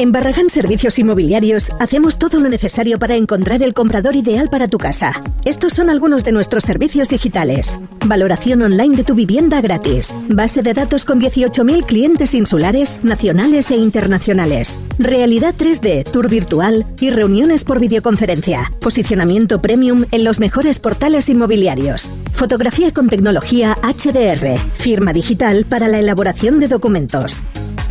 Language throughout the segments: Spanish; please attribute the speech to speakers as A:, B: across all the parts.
A: En Barragán Servicios Inmobiliarios hacemos todo lo necesario para encontrar el comprador ideal para tu casa. Estos son algunos de nuestros servicios digitales. Valoración online de tu vivienda gratis. Base de datos con 18.000 clientes insulares, nacionales e internacionales. Realidad 3D, tour virtual y reuniones por videoconferencia. Posicionamiento premium en los mejores portales inmobiliarios. Fotografía con tecnología HDR. Firma digital para la elaboración de documentos.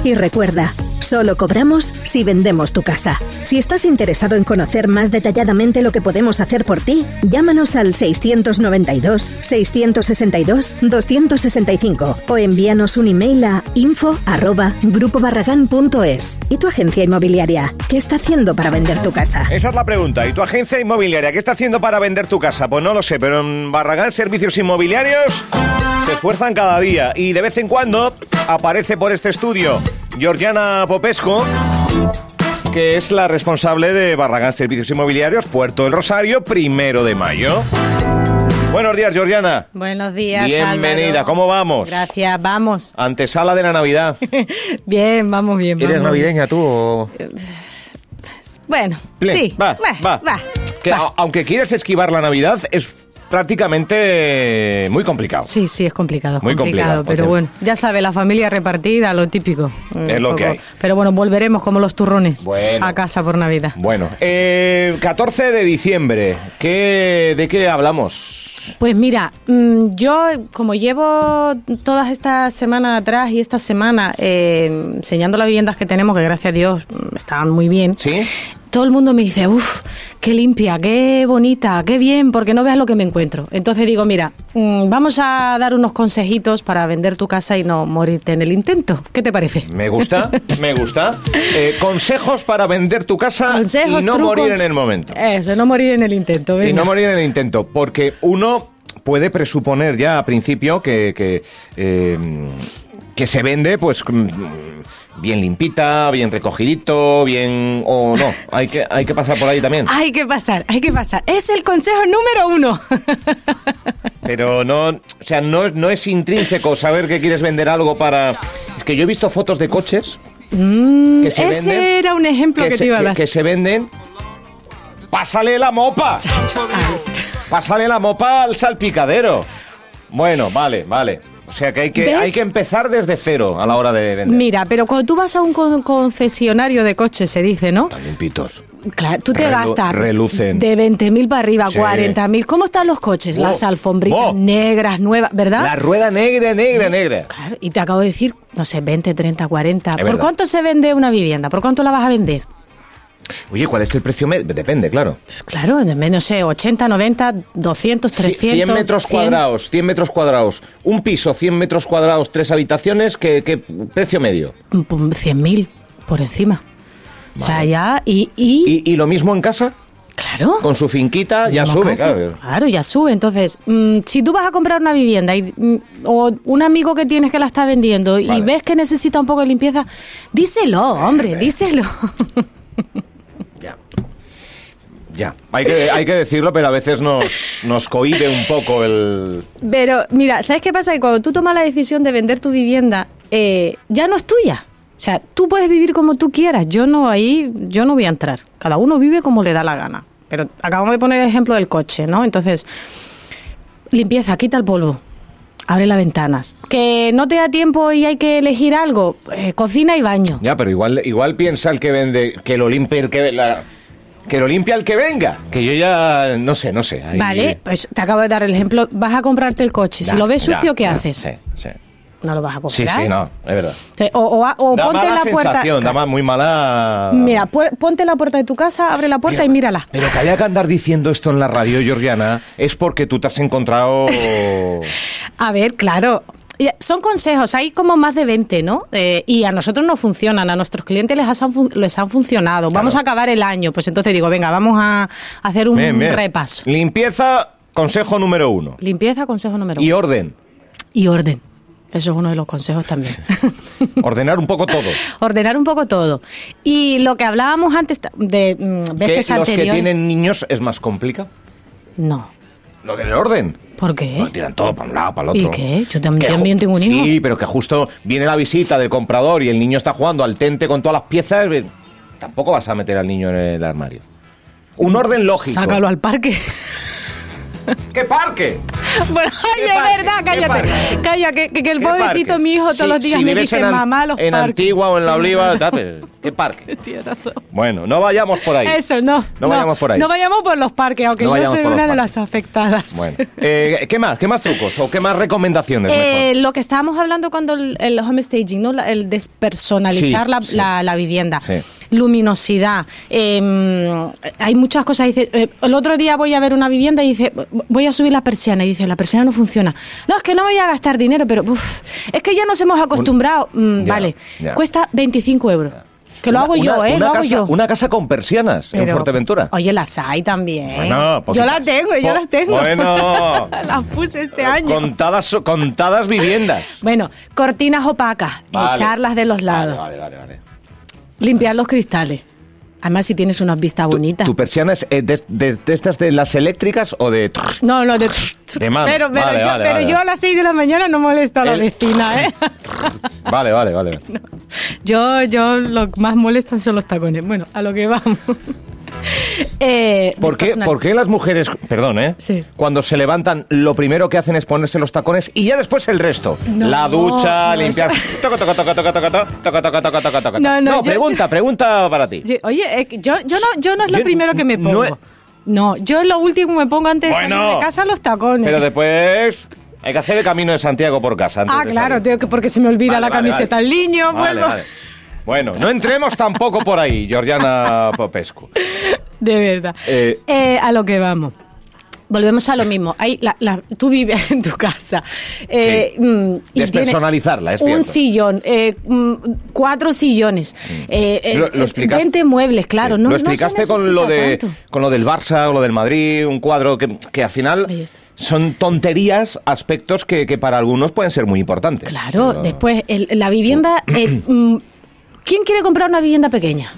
A: Y recuerda, solo cobramos si vendemos tu casa. Si estás interesado en conocer más detalladamente lo que podemos hacer por ti, llámanos al 692-662-265 o envíanos un email a info@grupobarragan.es. ¿Y tu agencia inmobiliaria qué está haciendo para vender tu casa?
B: Esa es la pregunta. ¿Y tu agencia inmobiliaria qué está haciendo para vender tu casa? Pues no lo sé, pero en Barragán Servicios Inmobiliarios se esfuerzan cada día y de vez en cuando aparece por este estudio Georgiana Popesco, que es la responsable de Barragán Servicios Inmobiliarios, Puerto del Rosario, primero de mayo. Buenos días, Georgiana.
C: Buenos días,
B: Bienvenida,
C: Álvaro.
B: ¿cómo vamos?
C: Gracias, vamos.
B: Antesala de la Navidad.
C: bien, vamos bien.
B: ¿Eres
C: vamos
B: navideña tú o...?
C: bien. Bueno,
B: Ple,
C: sí.
B: Va,
C: Bah,
B: va.
C: va,
B: Que
C: va.
B: aunque quieras esquivar la Navidad, es prácticamente muy complicado.
C: Sí, sí, es complicado,
B: Muy complicado,
C: complicado, pero
B: porque-
C: bueno, ya sabe, la familia repartida, lo típico.
B: Es lo que hay.
C: Pero bueno, volveremos como los turrones
B: Bueno.
C: a casa por Navidad.
B: Bueno, eh, 14 de diciembre, ¿qué, ¿de qué hablamos?
C: Pues mira, mm, yo como llevo todas estas semanas atrás y esta semana eh, enseñando las viviendas que tenemos, que gracias a Dios mm, estaban muy bien,
B: ¿Sí?
C: Todo el mundo me dice, uff, qué limpia, qué bonita, qué bien, porque no veas lo que me encuentro. Entonces digo, mira, mm, vamos a dar unos consejitos para vender tu casa y no morirte en el intento. ¿Qué te parece?
B: Me gusta, me gusta. Eh, consejos para vender tu casa
C: Consejos,
B: y no
C: trucos.
B: morir en el momento.
C: Eso, no morir en el intento.
B: Y no morir en el intento, porque uno puede presuponer ya a principio que, que, eh, que se vende pues mm, bien limpita, bien recogidito, bien... o no, hay que, hay que pasar por ahí también.
C: Hay que pasar, hay que pasar. Es el consejo número uno.
B: Pero no, o sea, no, no es intrínseco saber que quieres vender algo para... Es que yo he visto fotos de coches
C: Mm,
B: que se
C: ese
B: venden...
C: era un ejemplo que,
B: se,
C: te iba a
B: que-
C: dar.
B: que se venden... ¡Pásale la mopa! ¡Pásale la mopa al salpicadero! Bueno, vale, vale. O sea que hay que,
C: ¿Ves?
B: hay que empezar desde cero a la hora de vender.
C: Mira, pero cuando tú vas a un con- concesionario de coches, se dice, ¿no?
B: Están limpitos.
C: Claro, tú te
B: Relu-
C: gastas
B: relucen.
C: de 20.000 para arriba,
B: Sí.
C: 40.000. ¿Cómo están los coches? Las alfombritas negras, nuevas, ¿verdad?
B: La rueda negra, negra, negra.
C: Claro, y te acabo de decir, no sé, 20, 30, 40. ¿Por
B: verdad.
C: cuánto se vende una vivienda? ¿Por cuánto la vas a vender?
B: Oye, ¿cuál es el precio medio? Depende, claro.
C: Pues claro, no sé, 80, 90, 200, 300.
B: 100 metros
C: 100.
B: cuadrados, 100 metros cuadrados. Un piso, 100 metros cuadrados, tres habitaciones, ¿qué, qué precio medio?
C: Pum, pum, 100.000 por encima. O sea, ya, y, y,
B: ¿Y, y lo mismo en casa?
C: claro.
B: Con su finquita ya sube, claro.
C: Claro, ya sube. Entonces, mm, si tú vas a comprar una vivienda y, mm, o un amigo que tienes que la está vendiendo
B: Vale.
C: y ves que necesita un poco de limpieza, díselo, hombre, díselo.
B: Ya. Hay que, hay que decirlo, pero a veces nos, nos cohíbe un poco el...
C: Pero mira, ¿sabes qué pasa? Que cuando tú tomas la decisión de vender tu vivienda, eh, ya no es tuya. O sea, tú puedes vivir como tú quieras. Yo no ahí, yo no voy a entrar. Cada uno vive como le da la gana. Pero acabamos de poner el ejemplo del coche, ¿no? Entonces, limpieza, quita el polvo. Abre las ventanas. Que no te da tiempo y hay que elegir algo. eh, cocina y baño.
B: Ya, pero igual, igual piensa el que vende, que lo limpie el que... la- que lo limpia el que venga. Que yo ya... No sé, no sé. ahí-
C: Vale, pues te acabo de dar el ejemplo. Vas a comprarte el coche.
B: Ya,
C: si lo ves
B: ya,
C: sucio, ¿qué
B: ya,
C: haces?
B: Sí, sí.
C: No lo vas a
B: Sí,
C: comprar.
B: sí, no, es verdad.
C: O, o- o
B: da
C: ponte
B: mala
C: la puerta.
B: sensación, da muy mala...
C: Mira, ponte la puerta de tu casa, abre la puerta y mírala.
B: Pero que haya que andar diciendo esto en la radio, Georgiana, es porque tú te has encontrado...
C: A ver, claro. Son consejos, hay como más de 20, ¿no? Eh, y a nosotros no funcionan, a nuestros clientes les han, les han funcionado. Vamos a acabar el año, pues entonces digo, venga, vamos a hacer un
B: Bien, bien.
C: repaso.
B: Limpieza, consejo número uno.
C: Limpieza, consejo número
B: Y
C: uno.
B: orden.
C: Y orden. Eso es uno de los consejos también.
B: Ordenar un poco todo.
C: Ordenar un poco todo. Y lo que hablábamos antes de mm,
B: Que
C: veces
B: los que tienen niños es más complicado.
C: No.
B: Lo del orden.
C: ¿Por qué?
B: Lo tiran todo para un lado, para el otro.
C: ¿Y qué? Yo también- tengo un hijo.
B: Sí, pero que justo viene la visita del comprador y el niño está jugando al tente con todas las piezas. eh, tampoco vas a meter al niño en el armario. Un orden lógico.
C: Sácalo al parque.
B: ¿Qué parque?
C: Bueno, ay,
B: ¿Qué
C: es
B: parque?
C: verdad,
B: ¿Qué
C: cállate. Calla, que, el
B: ¿Qué
C: pobrecito mi hijo todos los días
B: si
C: me dice,
B: en,
C: mamá, los
B: En
C: parques.
B: Antigua o en La Oliva, ¿qué parque? Bueno, no vayamos por ahí.
C: Eso, no.
B: No vayamos por ahí.
C: No vayamos por los parques, aunque
B: No
C: yo soy una de las afectadas.
B: Bueno, eh, ¿qué más? ¿Qué más trucos o qué más recomendaciones?
C: Eh, lo que estábamos hablando cuando el, el home staging, ¿no? El despersonalizar
B: Sí,
C: la,
B: sí.
C: la- la vivienda, luminosidad. eh, hay muchas cosas. Dice, eh, el otro día voy a ver una vivienda y dice, voy a subir la persiana y dice, la persiana no funciona. No, es que no me voy a gastar dinero, pero uf, es que ya nos hemos acostumbrado. Mm,
B: Ya,
C: vale,
B: ya.
C: cuesta 25 euros. Que lo
B: Una-
C: hago yo,
B: una-
C: ¿eh?
B: Una
C: lo hago
B: casa,
C: yo.
B: Una casa con persianas en Fuerteventura.
C: Oye, las hay también.
B: Bueno,
C: yo las tengo, yo
B: Po-
C: las tengo.
B: bueno.
C: las puse este año.
B: Contadas, contadas viviendas.
C: Bueno, cortinas opacas,
B: Vale.
C: echarlas de los lados,
B: Vale, vale, vale. vale.
C: limpiar los cristales. Además, si tienes unas vistas
B: ¿Tu-
C: bonitas.
B: ¿Tu persiana es eh, de, de- de estas de las eléctricas o de...?
C: No, no, de,
B: De mano.
C: Pero, pero,
B: Vale,
C: yo,
B: vale,
C: pero
B: vale.
C: yo a las 6 de la mañana no molesto a la
B: El-
C: vecina, ¿eh?
B: Vale, vale, vale.
C: yo, yo lo más molestan son los tacones. Bueno, a lo que vamos eh,
B: ¿Por, qué, ¿Por, qué, las mujeres, perdón, eh,
C: sí.
B: cuando se levantan, lo primero que hacen es ponerse los tacones y ya después el resto?
C: No,
B: la ducha,
C: no,
B: limpiar.
C: No, no, yo,
B: pregunta, pregunta para ti.
C: Yo, oye, yo, yo, no, yo no es lo primero que me pongo.
B: No,
C: no, yo lo último me pongo antes
B: bueno, de
C: salir de casa los tacones.
B: Pero después. Hay que hacer el camino de Santiago por casa. Antes
C: ah, claro, tengo que, porque se me olvida
B: vale,
C: la
B: vale,
C: camiseta al
B: vale.
C: niño,
B: vuelvo. Bueno, no entremos tampoco por ahí, Georgiana Popescu.
C: De verdad.
B: Eh,
C: Eh, a lo que vamos. Volvemos a lo mismo. Hay la- la- tú vives en tu casa. eh,
B: Sí.
C: mm, y
B: Despersonalizarla, es
C: tiene Un
B: cierto.
C: sillón, eh, mm, cuatro sillones, eh,
B: Lo- lo explicaste-
C: 20 muebles, claro.
B: Sí.
C: No,
B: lo
C: no se
B: explicaste con lo de
C: tanto.
B: con lo del Barça o lo del Madrid, un cuadro que, que al final son tonterías, aspectos que, que para algunos pueden ser muy importantes.
C: Claro,
B: Pero-
C: después el- la vivienda. mm, ¿Quién quiere comprar una vivienda pequeña?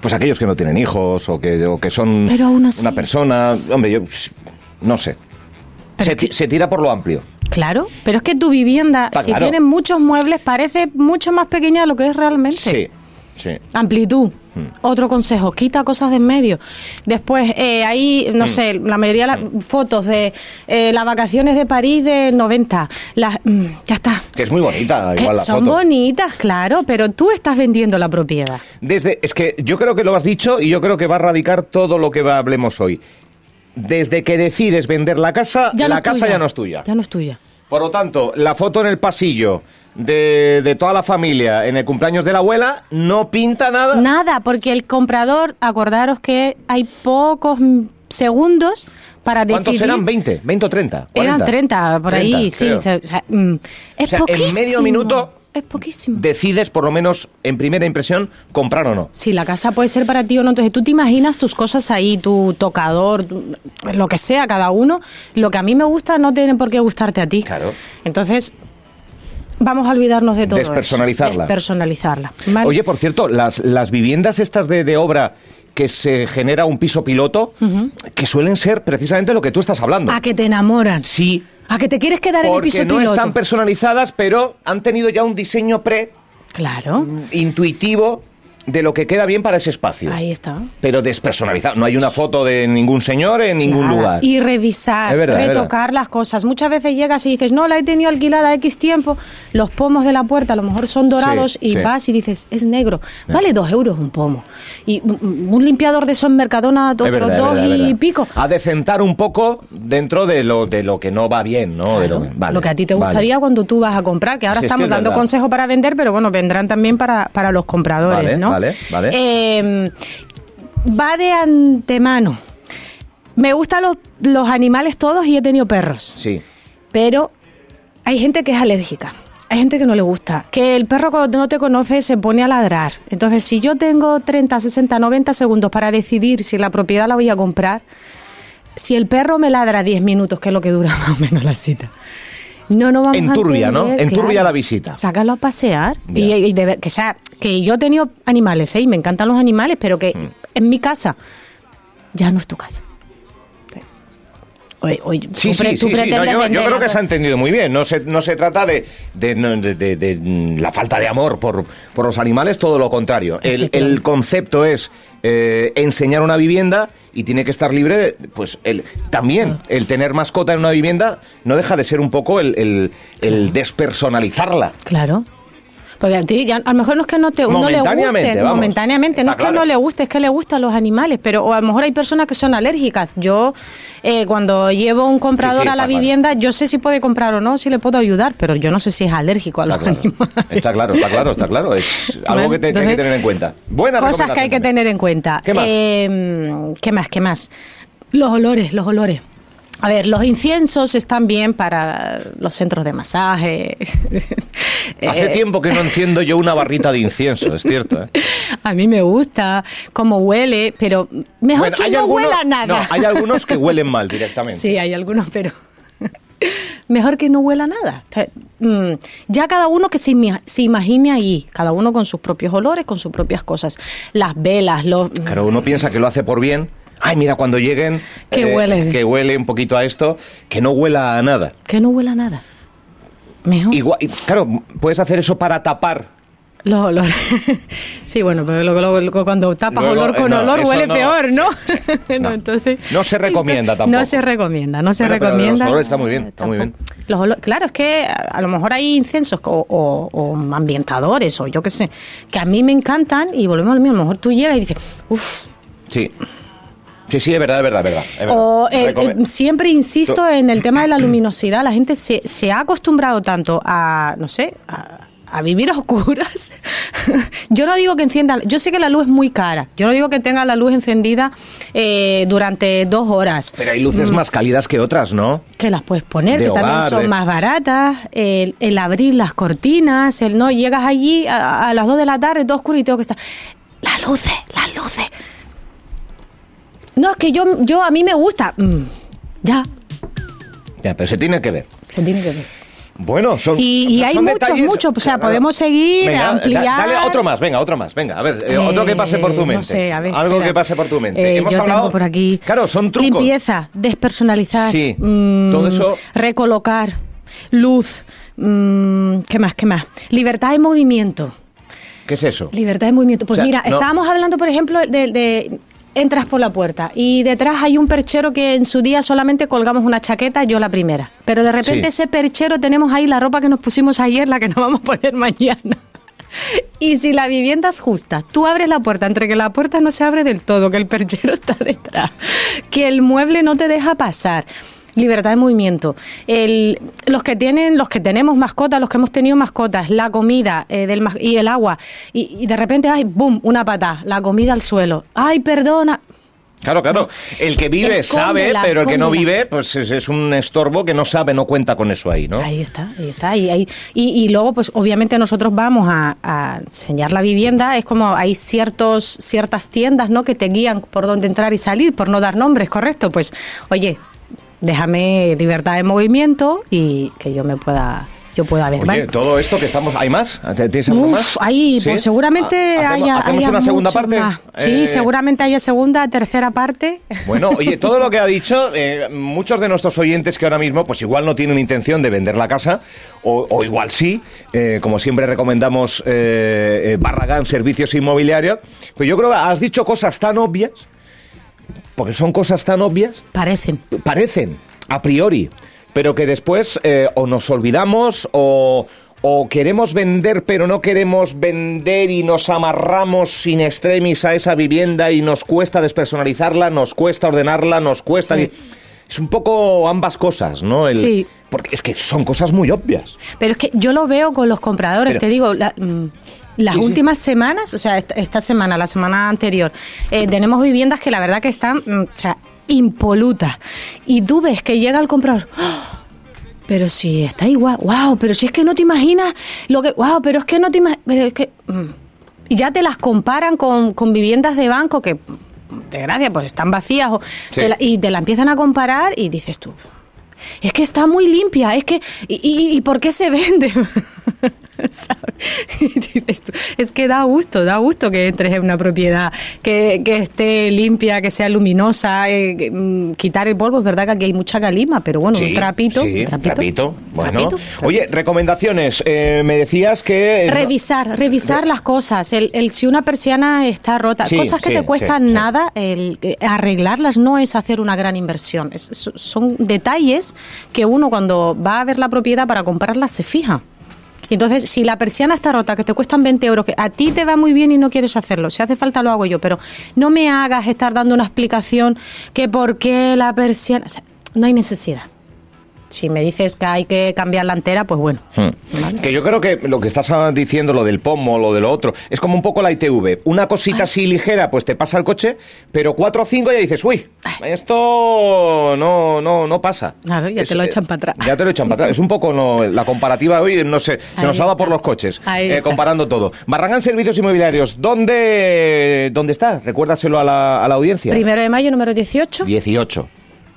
B: Pues aquellos que no tienen hijos o que, o que son
C: Pero aún así-
B: una persona, hombre, yo no sé. Se,
C: que-
B: tira por lo amplio.
C: Claro, pero es que tu vivienda,
B: Está
C: si
B: claro.
C: tiene muchos muebles, parece mucho más pequeña de lo que es realmente.
B: Sí, sí.
C: Amplitud.
B: Hmm.
C: Otro consejo, quita cosas de en medio. Después, eh, ahí,
B: Hmm.
C: no sé, la mayoría de las fotos de eh, las vacaciones de París de 90. Las, mm, ya está.
B: Que es muy bonita, igual la
C: son
B: foto.
C: bonitas, claro, pero tú estás vendiendo la propiedad.
B: Desde, es que yo creo que lo has dicho y yo creo que va a radicar todo lo que va- hablemos hoy. Desde que decides vender la casa,
C: Ya
B: la casa
C: tuya.
B: ya no es tuya.
C: Ya no es tuya.
B: Por lo tanto, la foto en el pasillo de, de toda la familia en el cumpleaños de la abuela no pinta nada.
C: Nada, porque el comprador, acordaros que hay pocos segundos para
B: ¿Cuántos
C: decidir.
B: eran? ¿20? ¿20 o 30?
C: Eran
B: 40.
C: 30, por ahí,
B: 30,
C: sí.
B: creo.
C: sea, o sea, mm, es
B: O sea, en
C: poquísimo.
B: medio minuto
C: Es poquísimo.
B: Decides, por lo menos en primera impresión, comprar o no.
C: Si la casa puede ser para ti o no, entonces tú te imaginas tus cosas ahí, tu tocador, tu- lo que sea, cada uno. Lo que a mí me gusta no tiene por qué gustarte a ti.
B: Claro.
C: Entonces, vamos a olvidarnos de todo. eso.
B: Despersonalizarla.
C: Despersonalizarla. ¿vale?
B: Oye, por cierto, las, las viviendas estas de, de obra que se genera un piso piloto, que suelen ser precisamente lo que tú estás hablando.
C: a que te enamoran.
B: Sí,
C: A que te quieres quedar en el
B: porque
C: piso
B: no
C: piloto.
B: están personalizadas, pero han tenido ya un diseño pre
C: Claro.
B: intuitivo de lo que queda bien para ese espacio.
C: Ahí está.
B: Pero despersonalizado. No hay una foto de ningún señor en ningún
C: Nada.
B: lugar.
C: Y revisar,
B: verdad,
C: retocar las cosas. Muchas veces llegas y dices, no, la he tenido alquilada X tiempo, los pomos de la puerta a lo mejor son dorados
B: Sí,
C: y
B: sí.
C: vas y dices, es negro. Vale dos euros un pomo. Y un, limpiador de eso en Mercadona, otros
B: verdad,
C: dos
B: verdad,
C: y pico.
B: A decentar un poco dentro de lo, de lo que no va bien, ¿no? De lo, vale,
C: lo que a ti te
B: vale.
C: gustaría cuando tú vas a comprar, que ahora
B: Sí, es que
C: estamos
B: es
C: dando
B: verdad.
C: consejo para vender, pero bueno, vendrán también para, para los compradores,
B: Vale,
C: ¿no?
B: Vale, vale.
C: Eh, va de antemano. Me gustan los, los animales todos y he tenido perros.
B: Sí.
C: Pero hay gente que es alérgica. Hay gente que no le gusta. Que el perro cuando no te conoce se pone a ladrar. Entonces, si yo tengo 30, 60, 90 segundos para decidir si la propiedad la voy a comprar, si el perro me ladra 10 minutos, que es lo que dura más o menos la cita. No, no vamos
B: Enturbia,
C: a
B: ¿no?
C: entender,
B: Enturbia la visita.
C: Sácalo a pasear. Y, y de que, sea, que yo he tenido animales, ¿eh? Y me encantan los animales, pero que
B: Mm.
C: en mi casa ya no es tu casa. Oye, oye,
B: Sí, sí, sí, sí. No, yo, creo que se ha entendido muy bien. No se, no se trata de, de- de- de- de- de la falta de amor por, por los animales, todo lo contrario. El, el concepto es eh, enseñar una vivienda y tiene que estar libre de, pues, el, también el tener mascota en una vivienda no deja de ser un poco el, el- el despersonalizarla.
C: Claro. Porque a ti, ya, a lo mejor no es que no te no le guste,
B: vamos.
C: momentáneamente, no es
B: Está
C: que
B: claro.
C: no le guste, es que le gustan los animales, pero o a lo mejor hay personas que son alérgicas. Yo, eh, cuando llevo un comprador
B: Sí, sí,
C: a la
B: claro.
C: vivienda, yo sé si puede comprar o no, si le puedo ayudar, pero yo no sé si es alérgico a los
B: claro,
C: animales.
B: está claro, está claro, está claro. Es algo que, te- que hay que
C: entonces,
B: tener en cuenta. Buena
C: Cosas que hay que tener en cuenta.
B: ¿Qué más?
C: Eh, ¿Qué más? ¿Qué más? Los olores, los olores. A ver, los inciensos están bien para los centros de masaje.
B: Hace
C: Eh,
B: tiempo que no enciendo yo una barrita de incienso, es cierto. ¿eh?
C: A mí me gusta cómo huele, pero mejor
B: Bueno,
C: que no
B: algunos-
C: huela nada.
B: No, hay algunos que huelen mal directamente.
C: Sí, hay algunos, pero mejor que no huela nada. Mm, ya cada uno que se, se imagine ahí, cada uno con sus propios olores, con sus propias cosas. Las velas, los...
B: Claro, uno piensa que lo hace por bien. Ay, mira, cuando lleguen... eh,
C: Que huele.
B: Que huele un poquito a esto, que no huela a nada.
C: Que no huela nada. Mejor.
B: Igual, claro, puedes hacer eso para tapar.
C: Los olores. sí, bueno, pero luego, luego- cuando tapas
B: Luego,
C: olor con
B: eh, no,
C: olor huele
B: no,
C: peor, ¿no?
B: sí, sí,
C: No, entonces,
B: No se recomienda tampoco.
C: No se recomienda, no se
B: Bueno, pero
C: recomienda.
B: los olores está muy bien, está muy bien.
C: Los olores- claro, es que a, a lo mejor hay incensos o, o- o ambientadores o yo qué sé, que a mí me encantan y volvemos al mismo. A lo mejor tú llegas y dices, uff,
B: Sí. Sí, sí, es verdad, es verdad, es verdad. es verdad.
C: o eh, eh, siempre insisto en el tema de la luminosidad. La gente se, se ha acostumbrado tanto a, no sé, a, a vivir a oscuras. yo no digo que encienda, yo sé que la luz es muy cara. Yo no digo que tenga la luz encendida eh, durante dos horas.
B: Pero hay luces más cálidas que otras, ¿no?
C: Que las puedes poner,
B: De
C: que también son
B: de-
C: más baratas. El, el abrir las cortinas, el no, llegas allí a, a las dos de la tarde, todo oscuro y tengo que estar. Las luces, las luces. No, es que yo, yo a mí me gusta. Mm, ya,
B: Ya, pero se tiene que ver.
C: se tiene que ver.
B: Bueno, son.
C: Y- y hay muchos,
B: detalles-
C: muchos, o sea, podemos seguir,
B: Venga,
C: ampliar.
B: da- Dale otro más, venga, otro más. Venga, a ver, eh, otro que pase por tu
C: Eh,
B: mente.
C: No sé, a ver.
B: Algo
C: espera.
B: que pase por tu mente.
C: Eh,
B: Hemos
C: yo
B: hablado.
C: tengo por aquí.
B: Claro, son trucos.
C: Limpieza, despersonalizar.
B: Sí,
C: mm,
B: todo eso-
C: Recolocar, luz. mm, ¿Qué más? ¿Qué más? Libertad de movimiento.
B: ¿Qué es eso?
C: Libertad de movimiento. Pues
B: O sea,
C: mira,
B: no-
C: estábamos hablando, por ejemplo, de, de- Entras por la puerta y detrás hay un perchero que en su día solamente colgamos una chaqueta, yo la primera. Pero de repente
B: Sí.
C: ese perchero tenemos ahí la ropa que nos pusimos ayer, la que nos vamos a poner mañana. Y si la vivienda es justa, tú abres la puerta, entre que la puerta no se abre del todo, que el perchero está detrás, que el mueble no te deja pasar. Libertad de movimiento. El- los que tienen, los que tenemos mascotas, los que hemos tenido mascotas, la comida eh, del, y el agua, y, y de repente, ay, boom, una patada, la comida al suelo. Ay, perdona.
B: Claro, claro. El que vive sabe, pero el que no vive, pues es, es un estorbo que no sabe, no cuenta con eso ahí, ¿no?
C: Ahí está, ahí está. Y, ahí- y, y luego, pues obviamente nosotros vamos a, a enseñar la vivienda. Es como hay ciertos ciertas tiendas, ¿no? Que te guían por dónde entrar y salir, por no dar nombres, ¿correcto? Pues, oye, déjame libertad de movimiento y que yo me pueda, yo pueda ver.
B: Oye,
C: ¿vale?
B: todo esto que estamos... ¿Hay más? ¿Tienes algo
C: Uf,
B: más?
C: ahí,
B: ¿Sí?
C: pues seguramente
B: Ha- hacemos-
C: haya,
B: ¿Hacemos
C: haya
B: una segunda parte?
C: más. Sí,
B: Eh,
C: seguramente haya segunda, tercera parte.
B: Bueno, oye, todo lo que ha dicho, eh, muchos de nuestros oyentes que ahora mismo, pues igual no tienen intención de vender la casa, o, o igual sí, eh, como siempre recomendamos eh, eh, Barragán Servicios Inmobiliarios, pues yo creo que has dicho cosas tan obvias, porque son cosas tan obvias,
C: Parecen.
B: parecen a priori, pero que después eh, o nos olvidamos o, o queremos vender pero no queremos vender y nos amarramos sin extremis a esa vivienda y nos cuesta despersonalizarla, nos cuesta ordenarla, nos cuesta...
C: Sí.
B: Es un poco ambas cosas, ¿no? El-
C: Sí.
B: Porque es que son cosas muy obvias.
C: Pero es que yo lo veo con los compradores,
B: Pero-
C: te digo, la- mm, las
B: Sí, sí.
C: últimas semanas, o sea, esta, esta semana, la semana anterior, eh, tenemos viviendas que la verdad que están, mm, o sea, impolutas. Y tú ves que llega el comprador. ¡Ah! Pero si está igual, wow, pero si es que no te imaginas lo que, wow, pero es que no te imaginas, pero es que... mm. Y ya te las comparan con, con viviendas de banco que, de gracia, pues están vacías o
B: Sí.
C: te la- y te la empiezan a comparar y dices tú, es que está muy limpia, es que... ¿Y, y- y por qué se vende? es que da gusto, da gusto que entres en una propiedad, que, que esté limpia, que sea luminosa, eh, mm, quitar el polvo. Es verdad que aquí hay mucha calima, pero bueno, un trapito.
B: Sí,
C: un trapito.
B: trapito. Bueno.
C: Trapito.
B: Oye, recomendaciones. Eh, me decías que...
C: Revisar, revisar las cosas. El, el si una persiana está rota,
B: Sí,
C: cosas que
B: sí,
C: te cuestan
B: sí, sí.
C: nada, el, eh, arreglarlas no es hacer una gran inversión. Es- son detalles que uno cuando va a ver la propiedad para comprarlas se fija. Entonces, si la persiana está rota, que te cuestan 20 euros, que a ti te va muy bien y no quieres hacerlo, si hace falta lo hago yo, pero no me hagas estar dando una explicación que por qué la persiana... o sea, no hay necesidad. Si me dices que hay que cambiar la entera, pues bueno.
B: Hmm.
C: Vale.
B: Que yo creo que lo que estás diciendo, lo del pomo, lo de lo otro, es como un poco la ITV. Una cosita así ligera, pues te pasa el coche, pero cuatro o cinco ya dices, uy, esto no, no, no pasa.
C: Claro, ya te lo
B: eh,
C: echan para atrás.
B: Ya te lo echan para atrás. Es un poco no, la comparativa hoy, no sé, se
C: Ahí
B: nos ha dado por los coches, eh, comparando todo. Barragán Servicios Inmobiliarios, ¿dónde, dónde está? Recuérdaselo a la, a la audiencia.
C: Primero de mayo, número 18,
B: 18.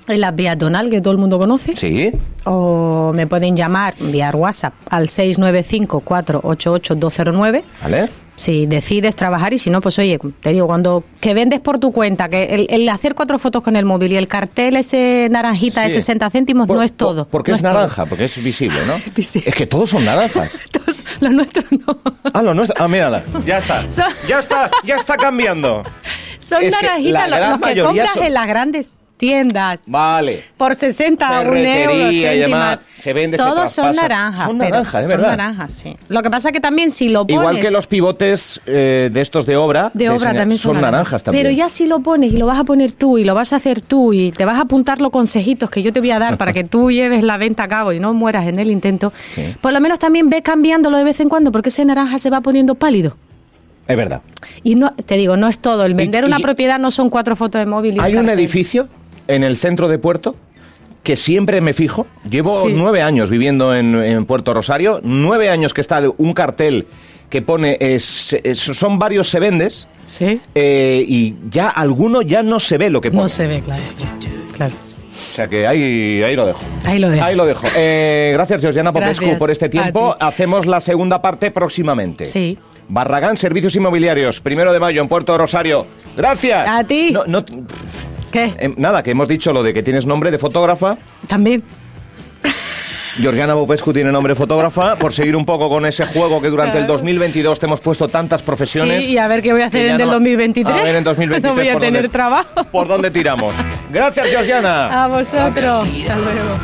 C: En la peatonal que todo el mundo conoce.
B: Sí.
C: O me pueden llamar, enviar WhatsApp al 695-488-209.
B: ¿Vale?
C: Si decides trabajar y si no, pues oye, te digo, cuando que vendes por tu cuenta, que el, el hacer cuatro fotos con el móvil y el cartel ese naranjita de
B: Sí.
C: 60 céntimos
B: Por-
C: no es
B: por-
C: todo.
B: Porque
C: no
B: es naranja, porque es visible, ¿no?
C: Visible.
B: Es que todos son naranjas.
C: Entonces, lo nuestro no.
B: Ah, lo nuestro. Ah, mírala. Ya está.
C: Son-
B: Ya está, ya está cambiando.
C: Son
B: Es
C: naranjitas los, los que compras
B: son-
C: en las grandes tiendas.
B: Vale.
C: Por 60, un euro, céntima.
B: se vende, se
C: Todos son naranjas.
B: Son naranjas, es
C: son
B: verdad.
C: naranjas, sí. Lo que pasa que también si lo pones...
B: Igual que los pivotes eh, de estos de obra.
C: de obra
B: señal-
C: también son,
B: naranjas también.
C: Pero ya si lo pones y lo vas a poner tú y lo vas a hacer tú y te vas a apuntar los consejitos que yo te voy a dar para que tú lleves la venta a cabo y no mueras en el intento,
B: Sí.
C: por lo menos también ve cambiándolo de vez en cuando porque ese naranja se va poniendo pálido.
B: Es verdad.
C: Y no, te digo, no es todo. El vender
B: y-
C: una propiedad no son cuatro fotos de móvil. Y
B: Hay un edificio en el centro de Puerto que siempre me fijo. Llevo
C: Sí.
B: nueve años viviendo en, en Puerto Rosario, nueve años que está un cartel que pone, es- es- son varios se vendes,
C: Sí.
B: eh, y ya alguno ya no se ve lo que pone.
C: No se ve, claro. Claro.
B: O sea que ahí, ahí lo dejo.
C: Ahí lo dejo.
B: Ahí lo dejo. Eh, gracias, Georgiana Popescu,
C: Gracias
B: por este tiempo.
C: ti.
B: Hacemos la segunda parte próximamente.
C: Sí.
B: Barragán Servicios Inmobiliarios, primero de mayo en Puerto Rosario. Gracias.
C: A ti.
B: No, no,
C: ¿Qué?
B: eh, nada, que hemos dicho lo de que tienes nombre de fotógrafa.
C: También.
B: Georgiana Popescu tiene nombre de fotógrafa. Por seguir un poco con ese juego que durante el
C: Claro.
B: 2022 te hemos puesto tantas profesiones.
C: Sí, y a ver qué voy a hacer en el 2023.
B: A ver en 2023.
C: No voy a tener
B: dónde-
C: trabajo.
B: ¿Por dónde tiramos? Gracias, Georgiana.
C: A vosotros. Hasta luego.